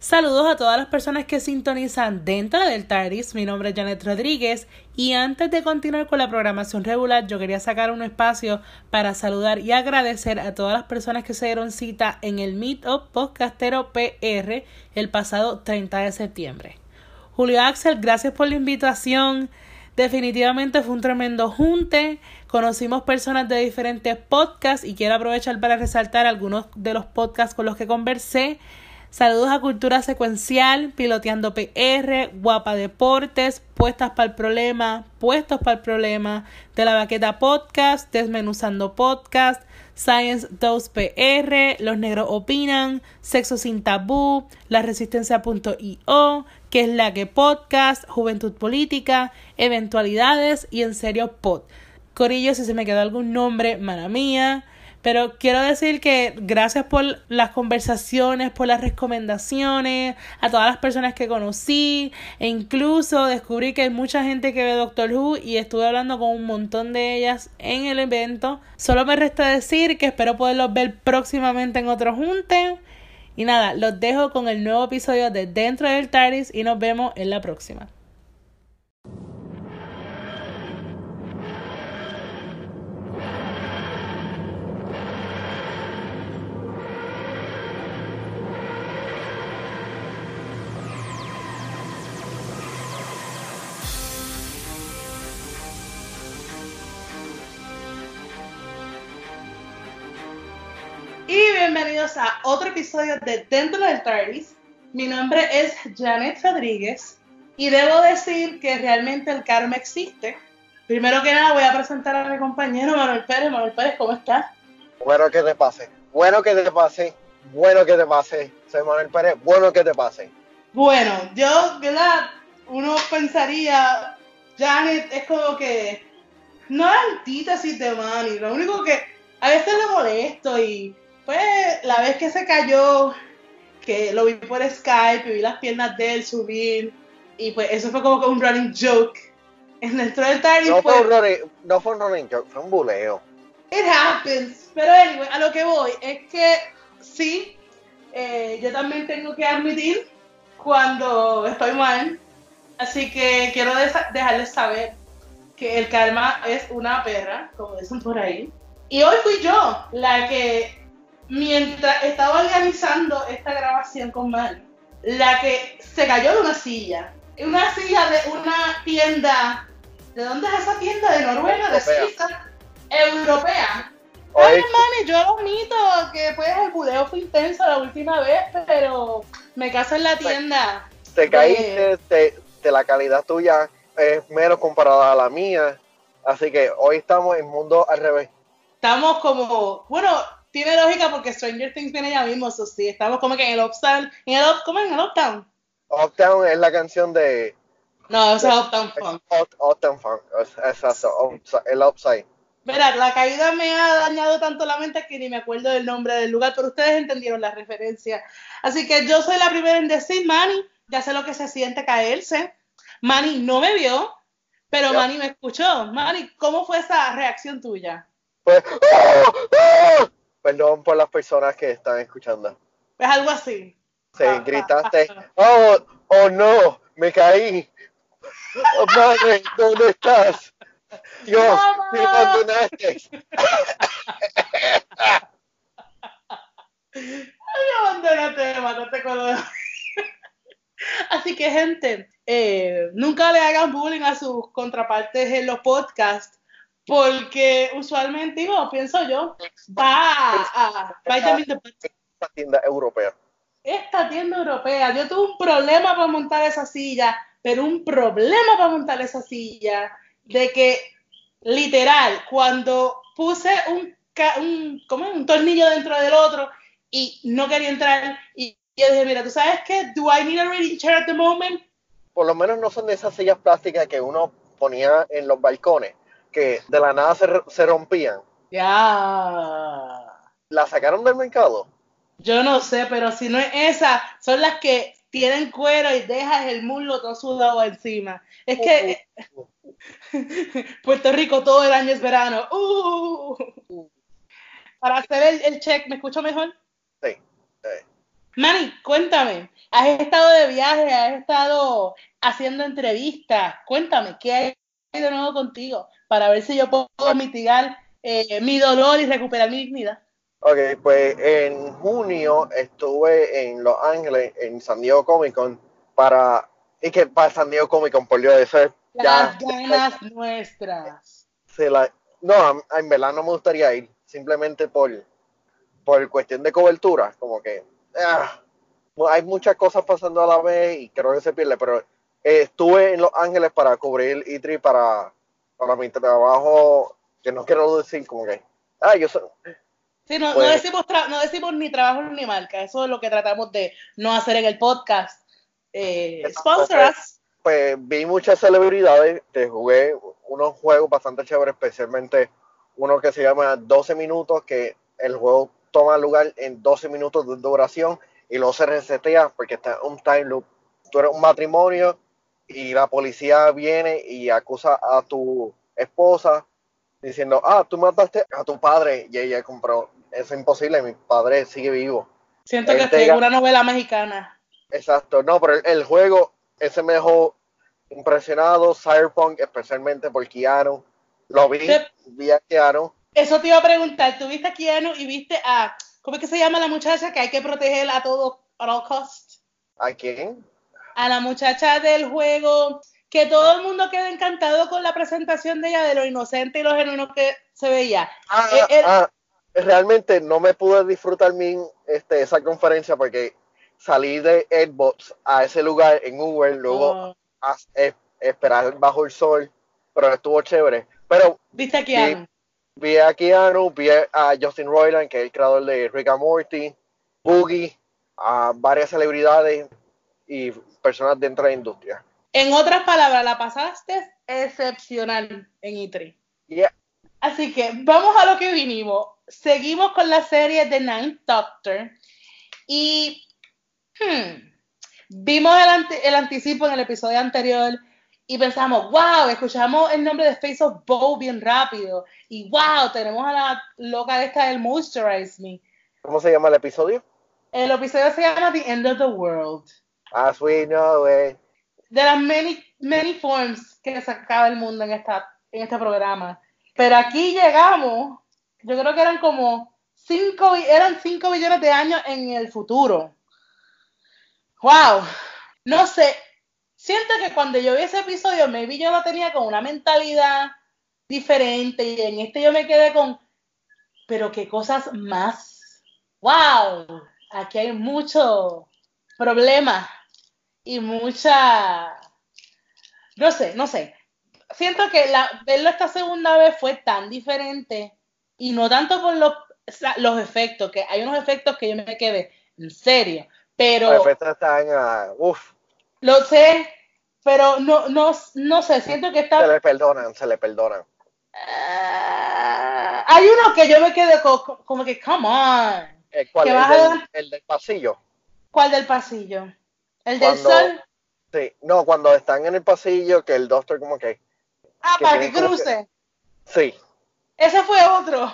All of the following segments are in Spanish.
Saludos a todas las personas que sintonizan dentro del TARDIS. Mi nombre es Janet Rodríguez y antes de continuar con la programación regular, yo quería sacar un espacio para saludar y agradecer a todas las personas que se dieron cita en el Meetup Podcastero PR el pasado 30 de septiembre. Julio Axel, gracias por la invitación. Definitivamente fue un tremendo junte. Conocimos personas de diferentes podcasts y quiero aprovechar para resaltar algunos de los podcasts con los que conversé. Saludos a Cultura Secuencial, Piloteando PR, Guapa Deportes, Puestas para el Problema, Puestos para el Problema, De la Baqueta Podcast, Desmenuzando Podcast, Science 2 PR, Los Negros Opinan, Sexo Sin Tabú, La Resistencia.io, Que es la que Podcast, Juventud Política, Eventualidades y En Serio Pod. Corillo, si se me quedó algún nombre, mala mía. Pero quiero decir que gracias por las conversaciones, por las recomendaciones, a todas las personas que conocí, e incluso descubrí que hay mucha gente que ve Doctor Who y estuve hablando con un montón de ellas en el evento. Solo me resta decir que espero poderlos ver próximamente en otro junte. Y nada, los dejo con el nuevo episodio de Dentro del TARDIS y nos vemos en la próxima. Bienvenidos a otro episodio de Dentro del TARDIS. Mi nombre es Janet Rodríguez y debo decir que realmente el karma existe. Primero que nada voy a presentar a mi compañero Manuel Pérez. Manuel Pérez, ¿cómo estás? Bueno que te pase, bueno que te pase, bueno que te pase. Soy Manuel Pérez, bueno que te pase. Bueno, yo, ¿verdad? Uno pensaría, Janet es como que no es antítesis de Manny, lo único que a veces le molesto y pues la vez que se cayó, que lo vi por Skype y vi las piernas de él subir, y pues eso fue como que un running joke. En el del no, running, no fue un running joke, fue un buleo. It happens. Pero anyway, a lo que voy es que sí, eh, yo también tengo que admitir cuando estoy mal. Así que quiero dejarles saber que el karma es una perra, como dicen por ahí. Y hoy fui yo la que mientras estaba organizando esta grabación con Manu, la que se cayó de una silla. Una silla de una tienda. ¿De dónde es esa tienda? ¿De Noruega? ¿De Suiza? Europea. Ay, hermano, yo admito que pues el buleo fue intenso la última vez, pero me caso en la tienda. Te caíste, de la calidad tuya es menos comparada a la mía. Así que hoy estamos en mundo al revés. Estamos como, bueno, tiene lógica porque Stranger Things viene ya mismo, eso sí, estamos como que en el Uptown, en el ¿cómo en el Uptown? Uptown es la canción de... No, es Uptown Funk. Uptown Funk, exacto, el Upside. Verá, la caída me ha dañado tanto la mente que ni me acuerdo del nombre del lugar, pero ustedes entendieron la referencia. Así que yo soy la primera en decir, Manny, ya sé lo que se siente caerse. Manny no me vio, pero Manny me escuchó. Manny, ¿cómo fue esa reacción tuya? Pues, ¡ah! ¡Ah! Perdón por las personas que están escuchando. Es algo así. Sí, ah, gritaste, ah, ah. oh, oh no, me caí. Oh, madre, ¿dónde estás? Dios, me abandonaste. Ay, abandónate, mátate con Así que, gente, eh, nunca le hagan bullying a sus contrapartes en los podcasts porque usualmente, digo, pienso yo, va a esta tienda europea. Esta tienda europea, yo tuve un problema para montar esa silla, pero un problema para montar esa silla, de que literal, cuando puse un, un, un tornillo dentro del otro y no quería entrar, y yo dije, mira, ¿tú sabes qué? ¿Do I need a reading chair at the moment? Por lo menos no son de esas sillas plásticas que uno ponía en los balcones que de la nada se, rompían. Ya. ¿La sacaron del mercado? Yo no sé, pero si no es esa, son las que tienen cuero y dejas el muslo todo sudado encima. Es que uh, uh, uh. Puerto Rico todo el año es verano. Para hacer el, check, ¿me escucho mejor? Sí, Manny, cuéntame, has estado de viaje, has estado haciendo entrevistas, cuéntame, ¿qué hay de nuevo contigo? Para ver si yo puedo mitigar eh, mi dolor y recuperar mi dignidad. Ok, pues en junio estuve en Los Ángeles, en San Diego Comic Con, para. Y que para San Diego Comic Con, por Dios, eso es. Las ganas nuestras. Se la, no, en verdad no me gustaría ir, simplemente por, por cuestión de cobertura, como que. Ah, hay muchas cosas pasando a la vez y creo que se pierde, pero eh, estuve en Los Ángeles para cubrir ITRI para, para mi trabajo, que no quiero decir como que. Ah, yo soy Sí, no, no, pues decimos no decimos ni trabajo ni marca, eso es lo que tratamos de no hacer en el podcast. Eh, sponsors. Pues, vi muchas celebridades, te jugué unos juegos bastante chéveres, especialmente uno que se llama 12 minutos, que el juego toma lugar en 12 minutos de duración y luego se resetea porque está un time loop. Tú eres un matrimonio y la policía viene y acusa a tu esposa diciendo, ah, tú mataste a tu padre y ella compró es imposible, mi padre sigue vivo. Siento que estoy en una novela mexicana. Exacto, no, pero el, juego, ese me dejó impresionado, Cyberpunk, especialmente por Keanu. Lo vi, vi a Keanu. Eso te iba a preguntar, ¿tú viste a Keanu y viste a, ¿cómo es que se llama la muchacha que hay que proteger a todo, a all cost? ¿A quién? A la muchacha del juego, que todo el mundo quedó encantado con la presentación de ella, de lo inocente y lo genuino que se veía. Ah, eh, ah, realmente no me pude disfrutar mi, este, esa conferencia porque salí de Xbox a ese lugar en Uber, luego oh. a, esperar bajo el sol, pero estuvo chévere. Pero ¿Viste a Keanu? Vi, a Keanu, vi a Justin Roiland, que es el creador de Rick and Morty, Boogie, a varias celebridades y personas dentro de la industria. En otras palabras, la pasaste excepcional en E3. Así que vamos a lo que vinimos seguimos con la serie de Ninth Doctor y hmm, vimos el, anticipo en el episodio anterior y pensamos, wow, escuchamos el nombre de Face of Bow bien rápido y wow, tenemos a la loca esta del Moisturize Me. ¿Cómo se llama el episodio? El episodio se llama The End of the World. As we know it. De las many, many forms que sacaba el mundo en, esta, en este programa. Pero aquí llegamos yo creo que eran como 5 eran cinco billones de años en el futuro. ¡Wow! No sé, siento que cuando yo vi ese episodio, vi yo lo tenía con una mentalidad diferente y en este yo me quedé con, pero qué cosas más. ¡Wow! Aquí hay mucho problema y mucha, no sé, no sé. Siento que la, verlo esta segunda vez fue tan diferente y no tanto por los, los efectos, que hay unos efectos que yo me quedé en serio, pero... Los efectos están, uh, uff. Lo sé, pero no, no, no sé, siento que está... Se le perdonan, se le perdonan. Uh, hay uno que yo me quedé como, que, come on. Eh, ¿Cuál? El, el, del pasillo. ¿Cuál del pasillo? ¿El del sol? Sí, no, cuando están en el pasillo, que el doctor como que... Ah, para que cruce. Sí. Ese fue otro.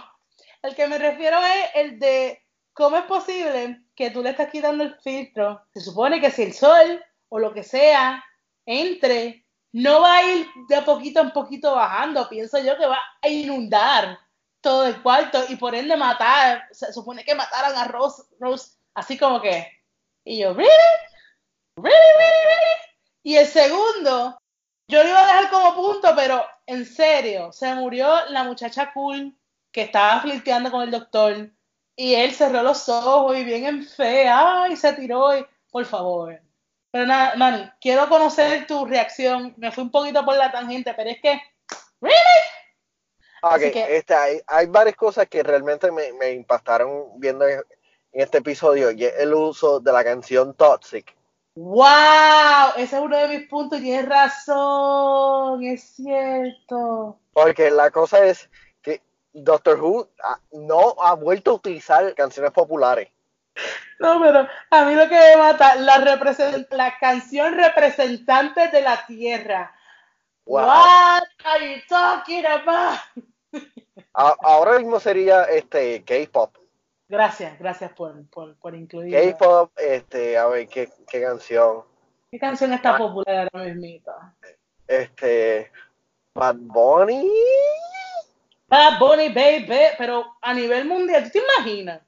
El que me refiero es el de cómo es posible que tú le estás quitando el filtro. Se supone que si el sol o lo que sea entre, no va a ir de poquito en poquito bajando. Pienso yo que va a inundar todo el cuarto y por ende matar. Se supone que mataran a Rose, Rose así como que. Y yo, ¿really? ¿Really, really, really? Y el segundo, yo lo iba a dejar como punto, pero en serio, se murió la muchacha cool que estaba flirteando con el doctor y él cerró los ojos y bien en fe, ay, se tiró y, por favor. Pero nada, Manny, quiero conocer tu reacción. Me fui un poquito por la tangente, pero es que, ¿really? Okay, este, hay, hay, varias cosas que realmente me, me impactaron viendo en este episodio y es el uso de la canción Toxic ¡Wow! Ese es uno de mis puntos y tienes razón, es cierto. Porque la cosa es que Doctor Who no ha vuelto a utilizar canciones populares. No, pero a mí lo que me mata, la, la canción representante de la Tierra. What are you talking about? ahora mismo sería este K-pop. Gracias, gracias por, por, por incluir. K-pop, este, a ver, ¿qué, qué canción? ¿Qué canción está Ah. popular ahora mismo? Este, Bad Bunny. Bad Bunny, baby, pero a nivel mundial, ¿tú te imaginas?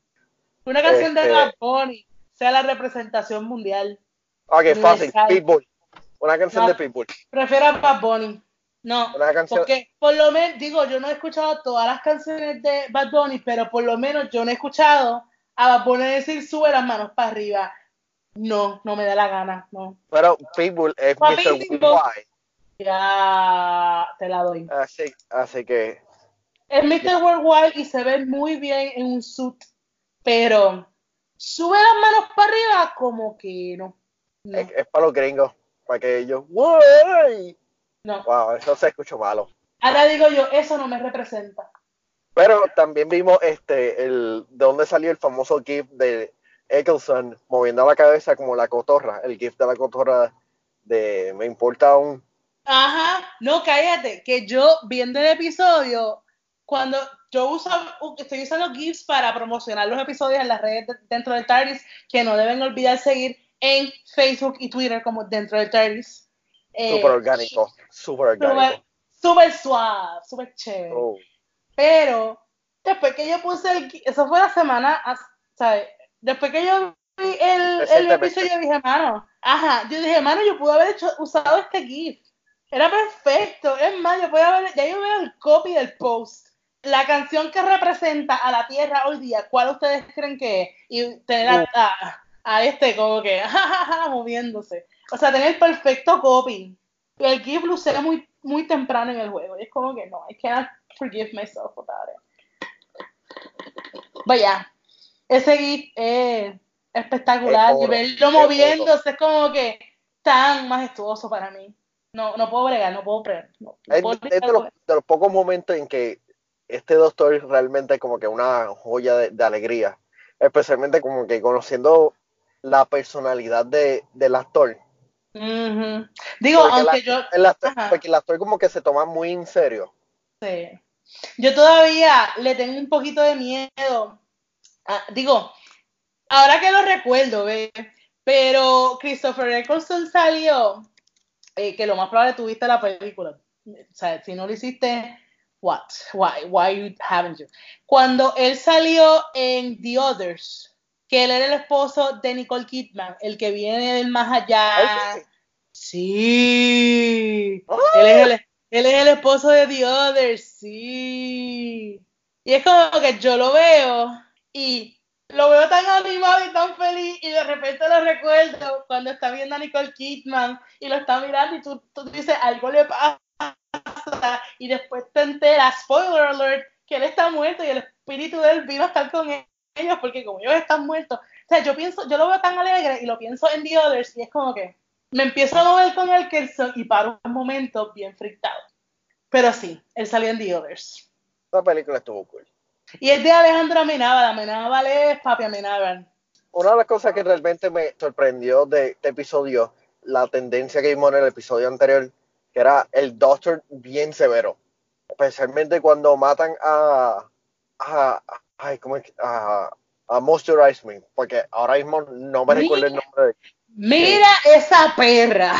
Una canción de Este- Bad Bunny sea la representación mundial. Ok, fácil, Universal. Pitbull. Una canción No. de Pitbull. Prefiero a Bad Bunny. No, canción. porque por lo menos, digo, yo no he escuchado todas las canciones de Bad Bunny, pero por lo menos yo no he escuchado a Bad Bunny decir sube las manos para arriba. No, no me da la gana, no. Pero Pitbull es Papi, Mr. Worldwide. Ya te la doy. Así, así que, Es Mr. Worldwide y se ve muy bien en un suit, pero sube las manos para arriba como que no. No, es, es para los gringos. Para que ellos. ¡Wey! No. Wow, eso se escucha malo. Ahora digo yo, eso no me representa. Pero también vimos este el de dónde salió el famoso GIF de Eccleston moviendo la cabeza como la cotorra, el GIF de la cotorra de me importa un Ajá, no, cállate, que yo viendo el episodio, cuando yo uso, estoy usando GIFs para promocionar los episodios en las redes de- dentro del TARDIS, que no deben olvidar seguir en Facebook y Twitter como dentro del TARDIS. Eh, súper orgánico, súper orgánico. súper suave, súper chévere. Oh, Pero después que yo puse el eso fue la semana, ¿sabes? Después que yo vi el, el episodio, dije, mano, ajá, yo dije, mano, yo pude haber hecho, usado este GIF. Era perfecto. Es más, yo podía haber, ya yo veo el copy del post. La canción que representa a la Tierra hoy día, ¿cuál ustedes creen que es? Y tener a, a- a este como que, jajaja, moviéndose. O sea, tener el perfecto copy. Y el GIF lo usé muy, muy temprano en el juego. Y es como que no, I cannot forgive myself about it. Vaya, ese GIF es espectacular. Es y verlo es moviéndose es como que tan majestuoso para mí. No, no puedo bregar, no puedo bregar. No, no Es, puedo es de, bregar los, de los pocos momentos en que este doctor es realmente como que una joya de, de alegría, especialmente como que conociendo la personalidad de, del actor. Digo, Porque aunque la- yo, porque el actor como que se toma muy en serio. Sí. Yo todavía le tengo un poquito de miedo. Ah, digo, ahora que lo recuerdo, ¿ves? Pero Christopher Eccleston salió, eh, que lo más probable tuviste la película. O sea, si no lo hiciste, what? Why? Why you haven't you? Cuando él salió en The Others, que él era el esposo de Nicole Kidman, el que viene del más allá. Ay, Sí. Él es, el, él es el esposo de The Other, sí. Y es como que yo lo veo y lo veo tan animado y tan feliz y de repente lo recuerdo cuando está viendo a Nicole Kidman y lo está mirando y tú, tú dices, algo le pasa y después te enteras, spoiler alert, que él está muerto y el espíritu de él vino a estar con ellos porque como ellos están muertos. O sea, yo pienso, yo lo veo tan alegre y lo pienso en The Others y es como que me empiezo a mover con el Kelson y paro un momento bien frictado. Pero sí, él salió en The Others. Esa película estuvo cool. Y es de Alejandro Amenábal. Amenábal es papi Amenábal. Una de las cosas que realmente me sorprendió de este episodio, la tendencia que vimos en el episodio anterior, que era el Doctor bien severo. Especialmente cuando matan a. a. ay, ¿cómo es que- a, a Moisturize Me, porque ahora mismo no me recuerdo el nombre de. Mira esa perra.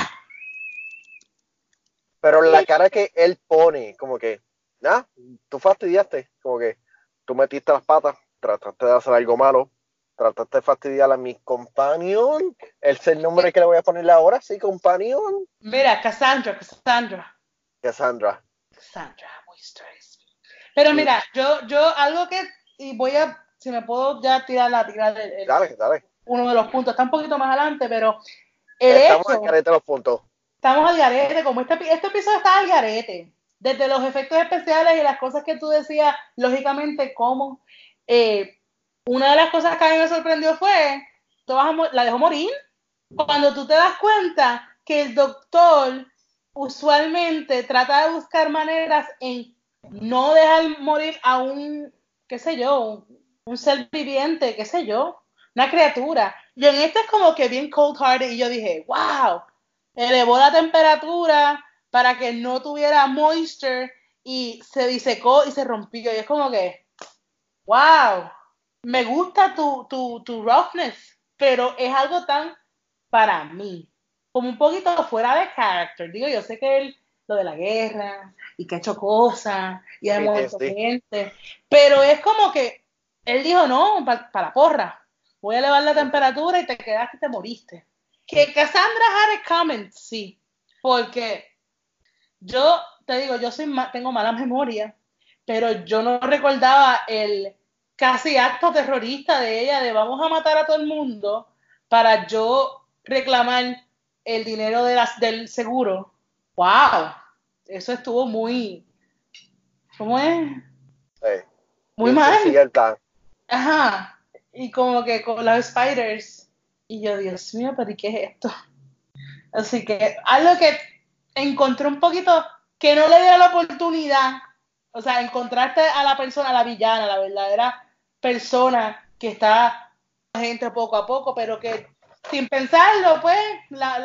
Pero la cara que él pone, como que, ah, tú fastidiaste, como que tú metiste las patas, trataste de hacer algo malo, trataste de fastidiar a mi companion, es el nombre que le voy a ponerle ahora, sí, companion, Mira, Cassandra, Cassandra. Cassandra. Cassandra, moisturize me. Pero mira, yo, yo algo que, y voy a, si me puedo ya tirar la tirar el- el- Dale, dale. uno de los puntos, está un poquito más adelante, pero el Estamos hecho, al carete de los puntos. estamos al garete, como este, este episodio está al garete, desde los efectos especiales y las cosas que tú decías, lógicamente, como eh, una de las cosas que a mí me sorprendió fue, tú vas a la dejó morir, cuando tú te das cuenta que el doctor usualmente trata de buscar maneras en no dejar morir a un, qué sé yo, un, ser viviente, qué sé yo, una criatura. Y en este es como que bien cold hearted y yo dije, wow, elevó la temperatura para que no tuviera moisture y se disecó y se rompió. Y es como que, wow, me gusta tu, tu, tu roughness, pero es algo tan para mí, como un poquito fuera de character. Digo, yo sé que él, lo de la guerra y que ha hecho cosas y ha muerto gente, pero es como que él dijo, no, para la porra, voy a elevar la temperatura y te quedaste y te moriste. Que Cassandra a comment, sí, porque yo te digo, yo soy tengo mala memoria, pero yo no recordaba el casi acto terrorista de ella de vamos a matar a todo el mundo para yo reclamar el dinero de las, del seguro. ¡Wow! Eso estuvo muy. ¿Cómo es? muy mal. Ajá. Y como que con los spiders. Y yo, Dios mío, pero ¿y qué es esto? Así que algo que encontré un poquito que no le diera la oportunidad. O sea, encontrarte a la persona, a la villana, la verdadera persona que está gente poco a poco, pero que sin pensarlo, pues,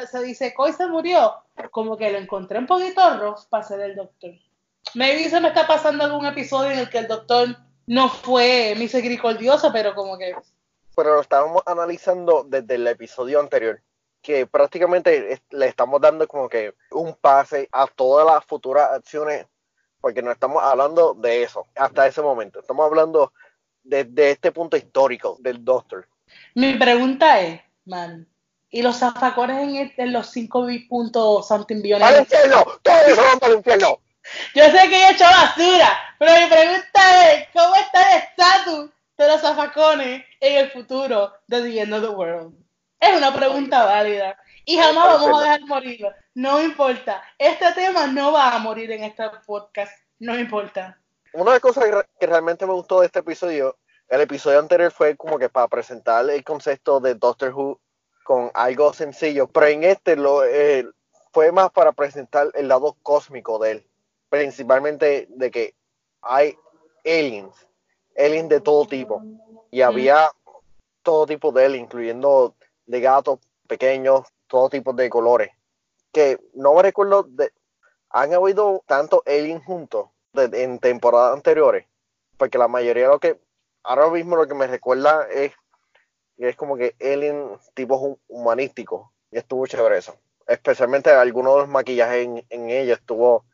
se dice, Coy se murió. Como que lo encontré un poquito rough para ser el doctor. Maybe se me está pasando algún episodio en el que el doctor no fue misericordioso, pero como que... Pero lo estábamos analizando desde el episodio anterior, que prácticamente le estamos dando como que un pase a todas las futuras acciones, porque no estamos hablando de eso hasta ese momento. Estamos hablando desde este punto histórico del Doctor. Mi pregunta es, man, ¿y los zafacones en, los 5 puntos something billones? ¡Al infierno! ¡Todos van para el infierno! Yo sé que he hecho basura, pero mi pregunta es, ¿cómo está el estatus de los zafacones en el futuro de The End of the World? Es una pregunta válida. Y jamás vamos a dejar morirlo. No importa. Este tema no va a morir en este podcast. No importa una de las cosas que realmente me gustó de este episodio, el episodio anterior fue como que para presentar el concepto de Doctor Who con algo sencillo, pero en este lo, eh, fue más para presentar el lado cósmico de él, principalmente de que hay aliens, aliens de todo tipo, y había todo tipo de aliens, incluyendo de gatos pequeños, todo tipo de colores, que no me recuerdo de, han habido tantos aliens juntos en temporadas anteriores, porque la mayoría de lo que ahora mismo lo que me recuerda es es como que Alien tipo humanístico y estuvo chévere eso. Especialmente algunos de los maquillajes en, ella estuvo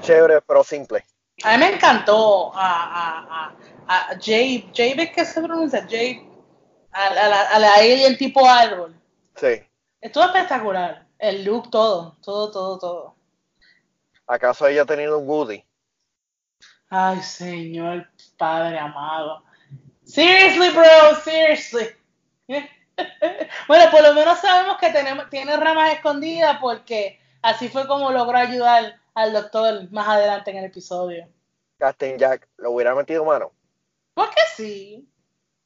chévere pero simple. A mí me encantó a, a, a, a Jay, Jay, ¿qué se pronuncia? Jay, a, la, a la Alien tipo árbol. Sí. Estuvo espectacular. El look, todo, todo, todo, todo. ¿Acaso ella ha tenido un Woody? Ay, Señor Padre amado. Seriously, bro, seriously. bueno, por lo menos sabemos que tenemos, tiene ramas escondidas porque así fue como logró ayudar al doctor más adelante en el episodio. Captain Jack, ¿lo hubiera metido mano? Porque sí.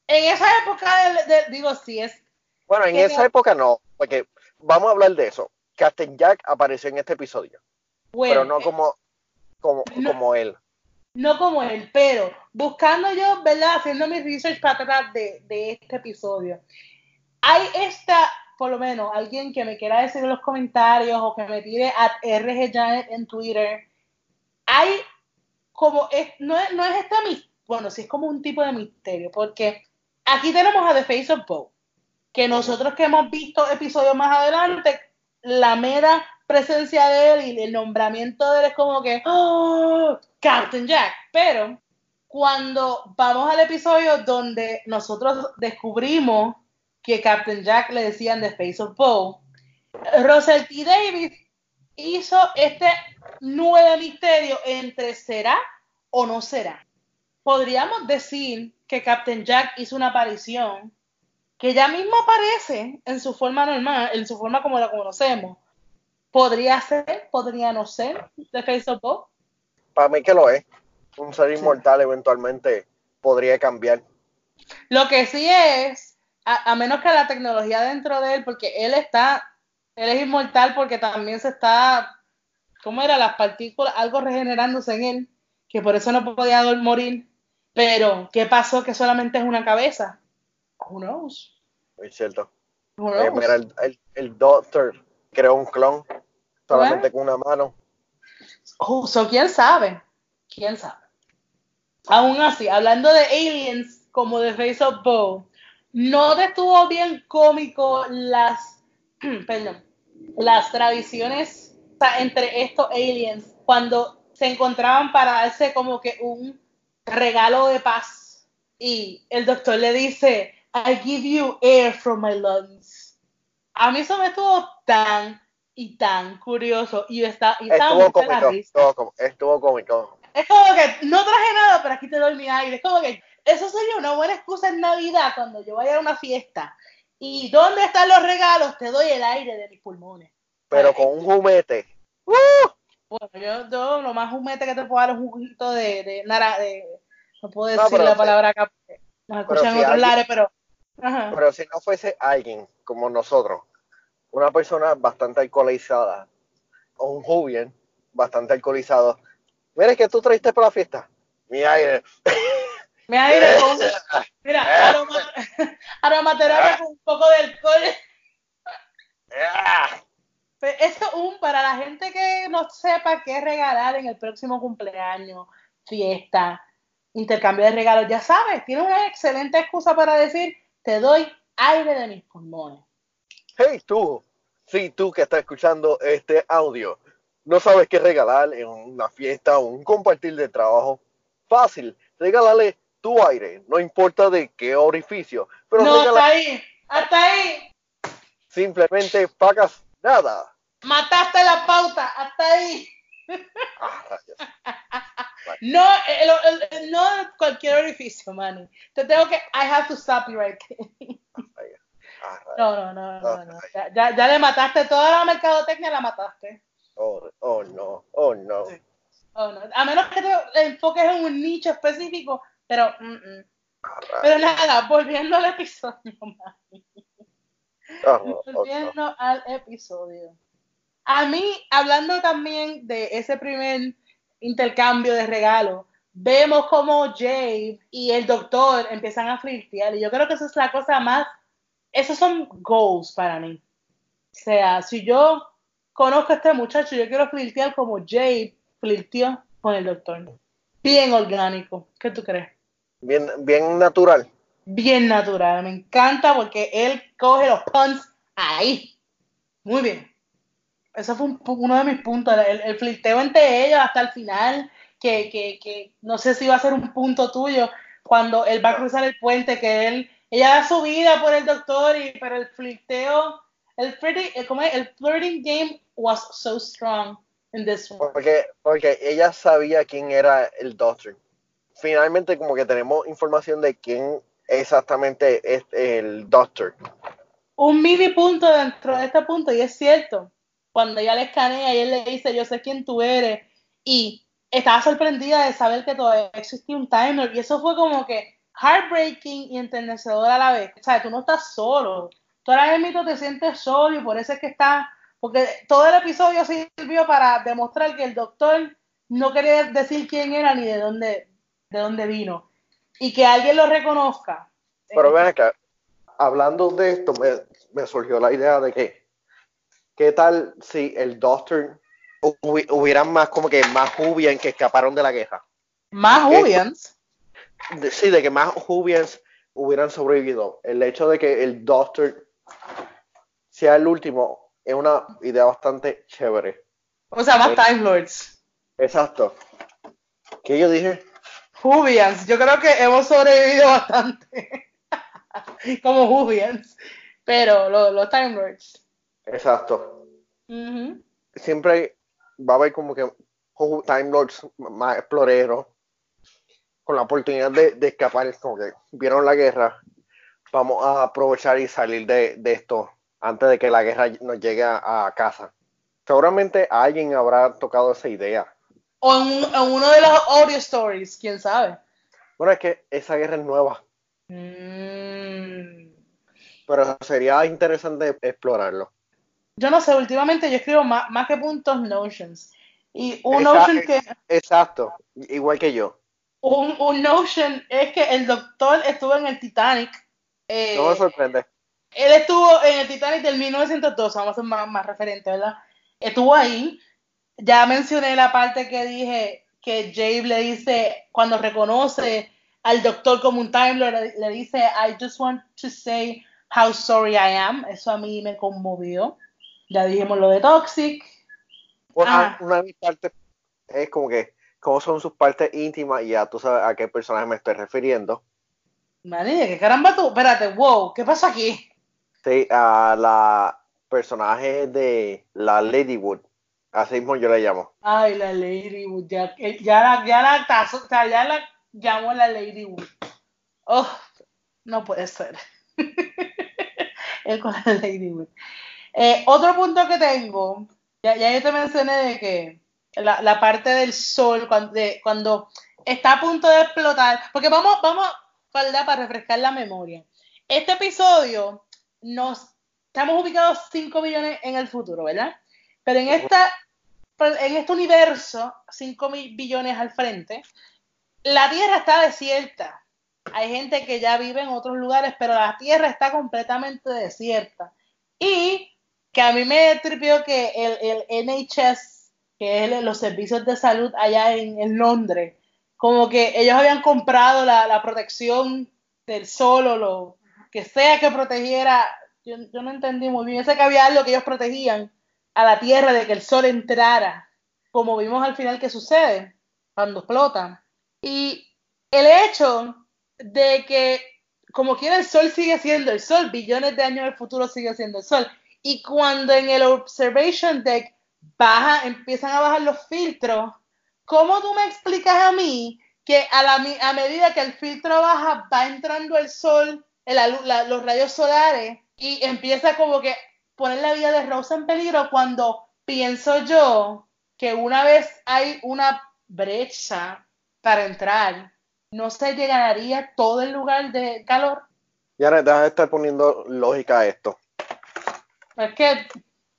En esa época, de, digo, sí es. Bueno, en esa época no, porque vamos a hablar de eso. Captain Jack apareció en este episodio, pero no eh, como, como, como él no como él, pero buscando yo, ¿verdad? Haciendo mi research para atrás de, este episodio. Hay esta, por lo menos, alguien que me quiera decir en los comentarios o que me tire a RG en Twitter. Hay como, es, no, es, no es esta, bueno, sí es como un tipo de misterio, porque aquí tenemos a The Face of Poe, que nosotros que hemos visto episodios más adelante, la mera presencia de él y el nombramiento de él es como que, ¡Oh! Captain Jack. Pero cuando vamos al episodio donde nosotros descubrimos que Captain Jack le decían The Space of Poe, Russell T. Davis hizo este nuevo misterio entre será o no será. Podríamos decir que Captain Jack hizo una aparición que ya mismo aparece en su forma normal, en su forma como la conocemos, Podría ser, podría no ser de Facebook. Para mí que lo es. Un ser inmortal eventualmente podría cambiar. Lo que sí es, a, menos que la tecnología dentro de él, porque él está, él es inmortal porque también se está, ¿cómo era? Las partículas, algo regenerándose en él, que por eso no podía morir. Pero, ¿qué pasó que solamente es una cabeza? Who knows? Muy cierto. Eh, mira, el, el, el Doctor creó un clon solamente con una mano. Oh, so, ¿quién sabe? ¿Quién sabe? Aún así, hablando de aliens como The Face of Bow, ¿no te estuvo bien cómico las, perdón, las tradiciones entre estos aliens cuando se encontraban para darse como que un regalo de paz y el doctor le dice, I give you air from my lungs. A mí eso me estuvo tan y tan curioso y, está, y estuvo, cómico, estuvo, estuvo cómico. Es como que no traje nada, pero aquí te doy mi aire. Es como que eso sería una buena excusa en Navidad cuando yo vaya a una fiesta. ¿Y dónde están los regalos? Te doy el aire de mis pulmones. Pero con un jumete. ¡Uh! Bueno, yo, lo más jumete que te puedo dar es un juguito de, de, nara, de no puedo decir la palabra acá, nos escuchan en otros lares, pero... Pero si no fuese alguien como nosotros, una persona bastante alcoholizada, o un joven bastante alcoholizado, mira que tú traiste para la fiesta. Mi aire. Mi aire con, mira, aroma, aromaterapia con un poco de alcohol. Esto un para la gente que no sepa qué regalar en el próximo cumpleaños, fiesta, intercambio de regalos, ya sabes, tiene una excelente excusa para decir, te doy aire de mis pulmones. Hey tú, sí, tú que estás escuchando este audio, no sabes qué regalar en una fiesta o un compartir de trabajo, fácil, regálale tu aire, no importa de qué orificio. Pero no, hasta ahí, hasta ahí. Simplemente pagas nada. Mataste la pauta, hasta ahí. Ah, no, no cualquier orificio, man. Te tengo que, I have to stop you right there. Ah, no, no, no, no, no. Ya, ya, le mataste toda la mercadotecnia, la mataste. Oh, oh no, oh no. Oh, no. A menos que te enfoques en un nicho específico, pero, mm, mm. pero nada, volviendo al episodio, oh, volviendo al episodio. A mí, hablando también de ese primer intercambio de regalos, vemos como Jade y el doctor empiezan a flirtear. Y yo creo que esa es la cosa más, esos son goals para mí. O sea, si yo conozco a este muchacho, yo quiero flirtear como Jade flirteó con el doctor. Bien orgánico. ¿Qué tú crees? Bien, bien natural. Bien natural. Me encanta porque él coge los puns ahí. Muy bien. Ese fue uno de mis puntos. El, flirteo entre ellos hasta el final, que, que, que, no sé si va a ser un punto tuyo, cuando él va a cruzar el puente, que él, ella da su vida por el doctor, y, pero el flirteo, el flirting, el flirting game was so strong in this one. Porque, porque ella sabía quién era el doctor finalmente como que tenemos información de quién exactamente es el Doctor. Un mini punto dentro de este punto, y es cierto, cuando ella le escanea y él le dice, yo sé quién tú eres, y estaba sorprendida de saber que todavía existía un timer, y eso fue como que heartbreaking y enternecedor a la vez. O sea, tú no estás solo, tú ahora mismo te sientes solo y por eso es que está, porque todo el episodio sirvió para demostrar que el doctor no quería decir quién era ni de dónde, de dónde vino y que alguien lo reconozca. Pero ven acá, hablando de esto, me, surgió la idea de que, ¿qué tal si el Doctor hubieran más como que más Jubians que escaparon de la guerra? ¿Más Jubians? Sí, de que más Jubians hubieran sobrevivido. El hecho de que el Doctor sea el último es una idea bastante chévere. O sea, más Time Lords. Exacto. ¿Qué yo dije? Jubians, yo creo que hemos sobrevivido bastante como Jubians, pero los, Time Lords. Exacto. Siempre va a haber como que Time Lords más exploreros con la oportunidad de, escapar, como que vieron la guerra, vamos a aprovechar y salir de, esto antes de que la guerra nos llegue a casa. Seguramente alguien habrá tocado esa idea o en, uno de los audio stories, quién sabe. Bueno, es que esa guerra es nueva. Mm. Pero sería interesante explorarlo. Yo no sé, últimamente yo escribo más, que puntos Notions. Y un Notion que. Exacto, igual que yo. Un, Notion es que el doctor estuvo en el Titanic. Eh, no me sorprende. Él estuvo en el Titanic del 1902, vamos a ser más, más referente, ¿verdad? Estuvo ahí ya mencioné la parte que dije que Jabe le dice cuando reconoce al doctor como un Time le, le dice, I just want to say how sorry I am. Eso a mí me conmovió. Ya dijimos lo de Toxic. Una, una de mis partes es como que, cómo son sus partes íntimas y ya tú sabes a qué personaje me estoy refiriendo. Manilla, ¿qué caramba tú? Espérate, wow, ¿qué pasa aquí? Sí, a la personaje de la Ladywood. Así mismo yo la llamo. Ay, la Ladywood, ya, ya, la, ya, la, ya la llamo la Ladywood. Oh, no puede ser. El con la Ladywood. Eh, otro punto que tengo, ya, ya, yo te mencioné de que la, la parte del sol, cuando, de, cuando está a punto de explotar, porque vamos, vamos, para refrescar la memoria. Este episodio nos estamos ubicados 5 billones en el futuro, ¿verdad? Pero en esta en este universo, 5 billones al frente, la Tierra está desierta. Hay gente que ya vive en otros lugares, pero la Tierra está completamente desierta. Y que a mí me tripió que el, el NHS, que es los servicios de salud allá en, en Londres, como que ellos habían comprado la, la protección del sol o lo que sea que protegiera. Yo, yo, no entendí muy bien. Yo sé que había algo que ellos protegían a la Tierra de que el sol entrara, como vimos al final que sucede cuando explota. Y el hecho de que, como quiera, el sol sigue siendo el sol, billones de años en el futuro sigue siendo el sol. Y cuando en el observation deck baja, empiezan a bajar los filtros, ¿cómo tú me explicas a mí que a, la, a medida que el filtro baja va entrando el sol, el, la, los rayos solares y empieza como que poner la vida de Rosa en peligro cuando pienso yo que una vez hay una brecha para entrar, no se llegaría todo el lugar de calor. Ya deja de estar poniendo lógica a esto. Es que,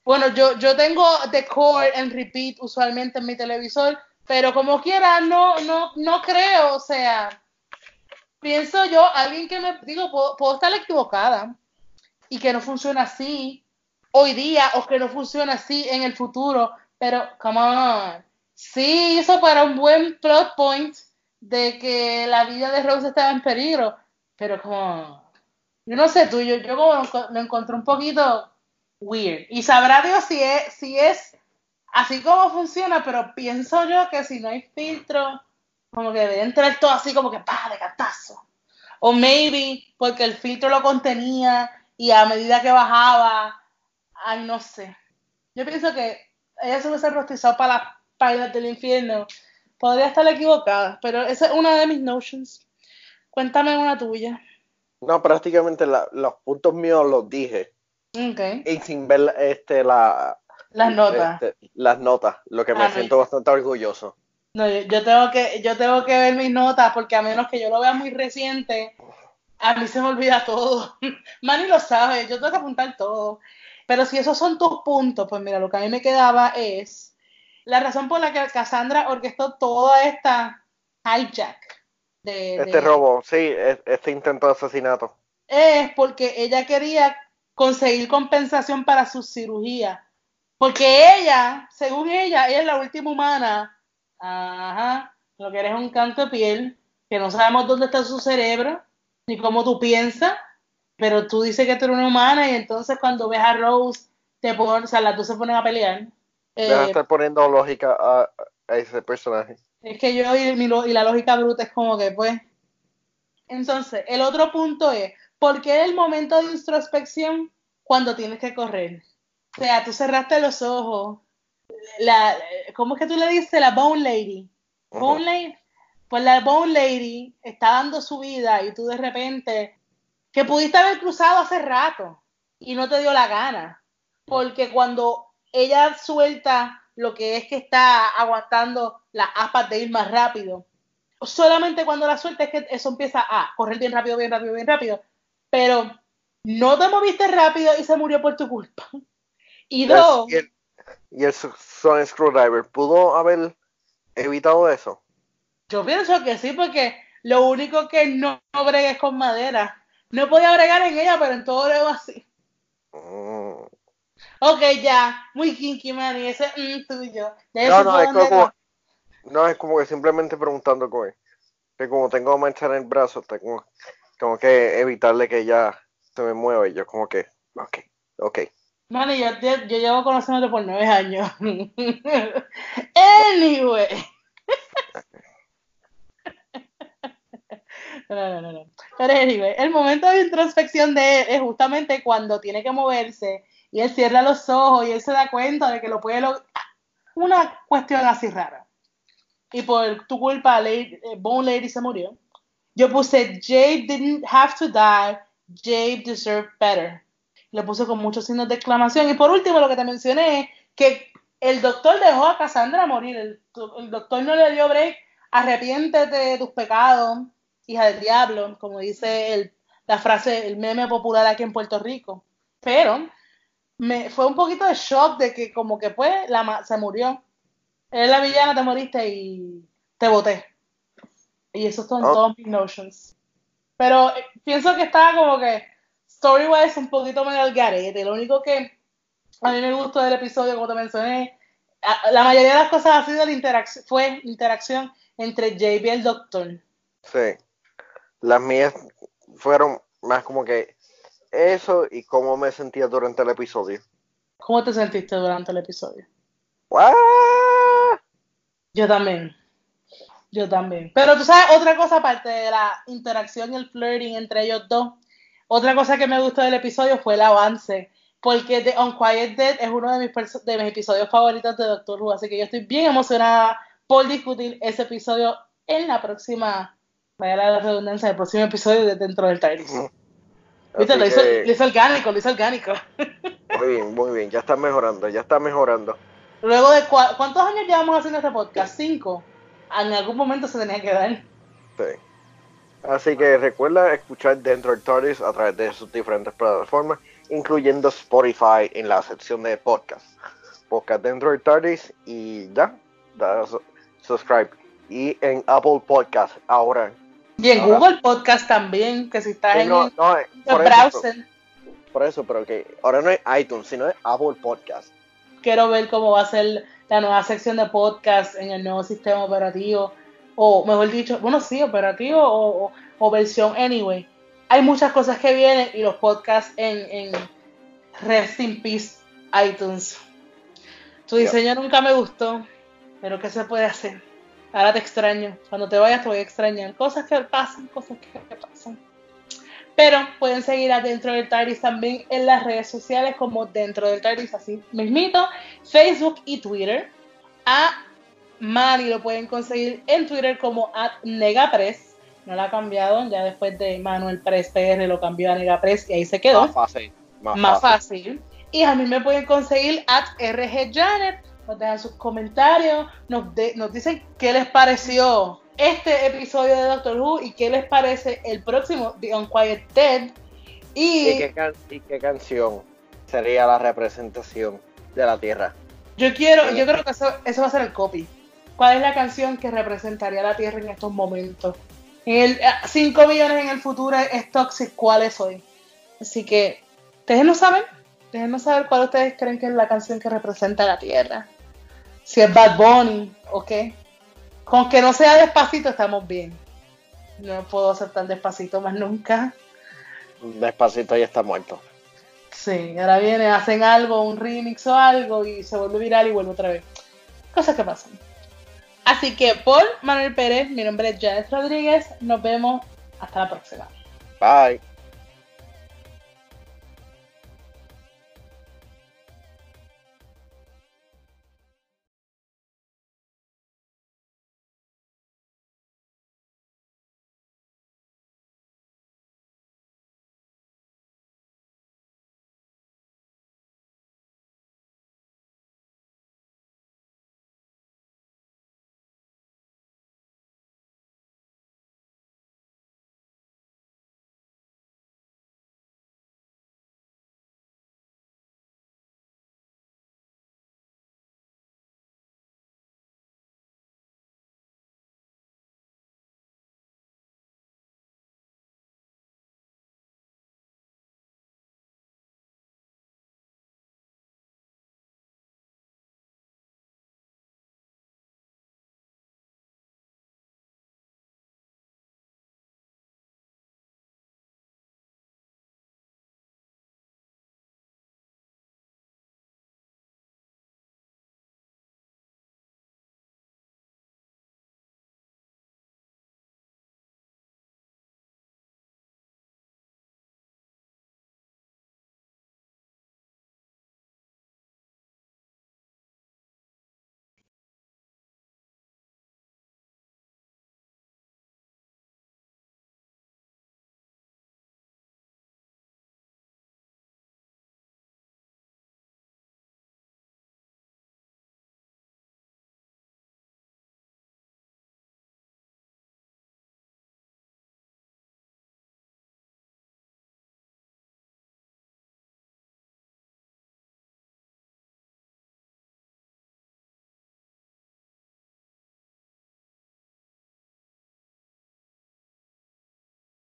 bueno, yo, yo tengo The Core en repeat usualmente en mi televisor pero como quiera, no, no, no creo, o sea, pienso yo, alguien que me, digo, puedo, estar equivocada y que no funciona así hoy día o que no funciona así en el futuro, pero, come on, sí hizo para un buen plot point de que la vida de Rose estaba en peligro, pero como, yo no sé tú, yo, yo como lo encontré un poquito weird. Y sabrá Dios si es, si es así como funciona, pero pienso yo que si no hay filtro, como que debe entrar todo así como que pa de cantazo. O maybe porque el filtro lo contenía y a medida que bajaba, ay, no sé. Yo pienso que ella se hubiese rostizado para las páginas del infierno. Podría estar equivocada, pero esa es una de mis notions. Cuéntame una tuya. No, prácticamente los puntos míos los dije. Okay. Y sin ver este, la, las notas. Este, las notas, lo que me a siento mí. bastante orgulloso. No, yo, yo, tengo que, yo tengo que ver mis notas porque a menos que yo lo vea muy reciente, a mí se me olvida todo. Manny lo sabe, yo tengo que apuntar todo. Pero si esos son tus puntos, pues mira, lo que a mí me quedaba es la razón por la que Cassandra orquestó toda esta hijack. De, este de, robo, sí, este intento de asesinato. Es porque ella quería conseguir compensación para su cirugía porque ella, según ella, ella es la última humana. Ajá. Lo que eres un canto de piel, que no sabemos dónde está su cerebro, ni cómo tú piensas, pero tú dices que tú eres una humana y entonces cuando ves a Rose, te ponen, o sea, las dos se ponen a pelear. Eh, estar poniendo lógica a, a, ese personaje. Es que yo y, mi, y la lógica bruta es como que, pues. Entonces, el otro punto es, ¿por qué el momento de introspección cuando tienes que correr? O sea, tú cerraste los ojos. La, ¿Cómo es que tú le dices? La Bone Lady. Bone Lady. Pues la Bone Lady está dando su vida y tú de repente, que pudiste haber cruzado hace rato y no te dio la gana. Porque cuando ella suelta lo que es que está aguantando las aspas de ir más rápido, solamente cuando la suelta es que eso empieza a correr bien rápido, bien rápido, bien rápido. Pero no te moviste rápido y se murió por tu culpa. Y dos. Y el, y el Sonic Screwdriver, ¿pudo haber evitado eso? Yo pienso que sí, porque lo único que no, no brega es con madera. No podía bregar en ella, pero en todo lo así. Mm. Ok, ya, muy kinky, man, y ese mm, tuyo. No, no, es como, no, es como que simplemente preguntando con él. Que como tengo mancha en el brazo, tengo, tengo que evitarle que ella se me mueva y yo como que, ok, ok. Mano, yo, yo, yo llevo conociéndote por nueve años. anyway. No, no, no, no. Pero anyway, el momento de introspección de él es justamente cuando tiene que moverse y él cierra los ojos y él se da cuenta de que lo puede lograr. Una cuestión así rara. Y por tu culpa, Lady, eh, Bone Lady se murió. Yo puse, Jade didn't have to die, Jade deserved better. Le puse con muchos signos de exclamación. Y por último, lo que te mencioné, que el doctor dejó a Cassandra morir. El, doctor no le dio break. Arrepiéntete de tus pecados, hija del diablo, como dice la frase, el meme popular aquí en Puerto Rico. Pero me fue un poquito de shock de que como que pues la, se murió. Es la villana, te moriste y te voté. Y eso son Oh. todos mis notions. Pero eh, pienso que estaba como que story-wise un poquito medio al garete. Lo único que a mí me gustó del episodio, como te mencioné, a- la mayoría de las cosas ha sido la interacción, fue la interacción entre JB y el doctor. Sí. Las mías fueron más como que eso y cómo me sentía durante el episodio. ¿Cómo te sentiste durante el episodio? ¡Guau! Yo también. Yo también. Pero tú sabes, otra cosa aparte de la interacción y el flirting entre ellos dos, otra cosa que me gustó del episodio fue el avance. Porque The Unquiet Dead es uno de mis, de mis episodios favoritos de Doctor Who. Así que yo estoy bien emocionada por discutir ese episodio en la próxima, vaya la redundancia, el próximo episodio de Dentro del TARDIS. Viste, lo hizo, que, lo hizo orgánico, lo hizo orgánico. muy bien, muy bien. Ya está mejorando, ya está mejorando. Luego de cua- ¿cuántos años llevamos haciendo este podcast? Cinco. En algún momento se tenía que dar. Sí. Así que recuerda escuchar Dentro del a través de sus diferentes plataformas, incluyendo Spotify en la sección de podcast. Podcast Dentro del y ya, da su- subscribe. Y en Apple Podcast ahora. Y en Ahora- Google Podcast también, que si estás Sí, en no, el, no, el por, eso, browser, por eso, pero que ahora no es iTunes, sino es Apple Podcast. Quiero ver cómo va a ser la nueva sección de podcast en el nuevo sistema operativo. O mejor dicho, bueno, sí, operativo o, o- o versión anyway. Hay muchas cosas que vienen y los podcasts en, en Rest in Peace iTunes. Tu diseño nunca me gustó, pero ¿qué se puede hacer? Ahora te extraño. Cuando te vayas te voy a extrañar. Cosas que pasan, cosas que pasan. Pero pueden seguir a Dentro del TARDIS también en las redes sociales como Dentro del TARDIS, así mismito, Facebook y Twitter. A Mari lo pueden conseguir en Twitter como at Negapress. No la ha cambiado, ya después de Manuel Press PR lo cambió a Negapress y ahí se quedó Más fácil. Más, más fácil. fácil. Y a mí me pueden conseguir at RGJanet. Nos dejan sus comentarios, nos, de- nos dicen qué les pareció este episodio de Doctor Who y qué les parece el próximo, The Unquiet Dead. Y, ¿Y qué, can- y qué canción sería la representación de la Tierra? yo quiero, yo creo que eso, eso va a ser el copy. ¿Cuál es la canción que representaría la Tierra en estos momentos? En el 5 millones en el futuro es Toxic, ¿cuál es hoy? Así que, déjenos saber, déjenos saber cuál ustedes creen que es la canción que representa la Tierra. Si es Bad Bunny o qué. Con que no sea despacito estamos bien. No puedo hacer tan despacito más nunca. Despacito ya está muerto. Sí, ahora viene, hacen algo, un remix o algo y se vuelve viral y vuelve otra vez. Cosas que pasan. Así que por Manuel Pérez, mi nombre es Janet Rodríguez. Nos vemos hasta la próxima. Bye.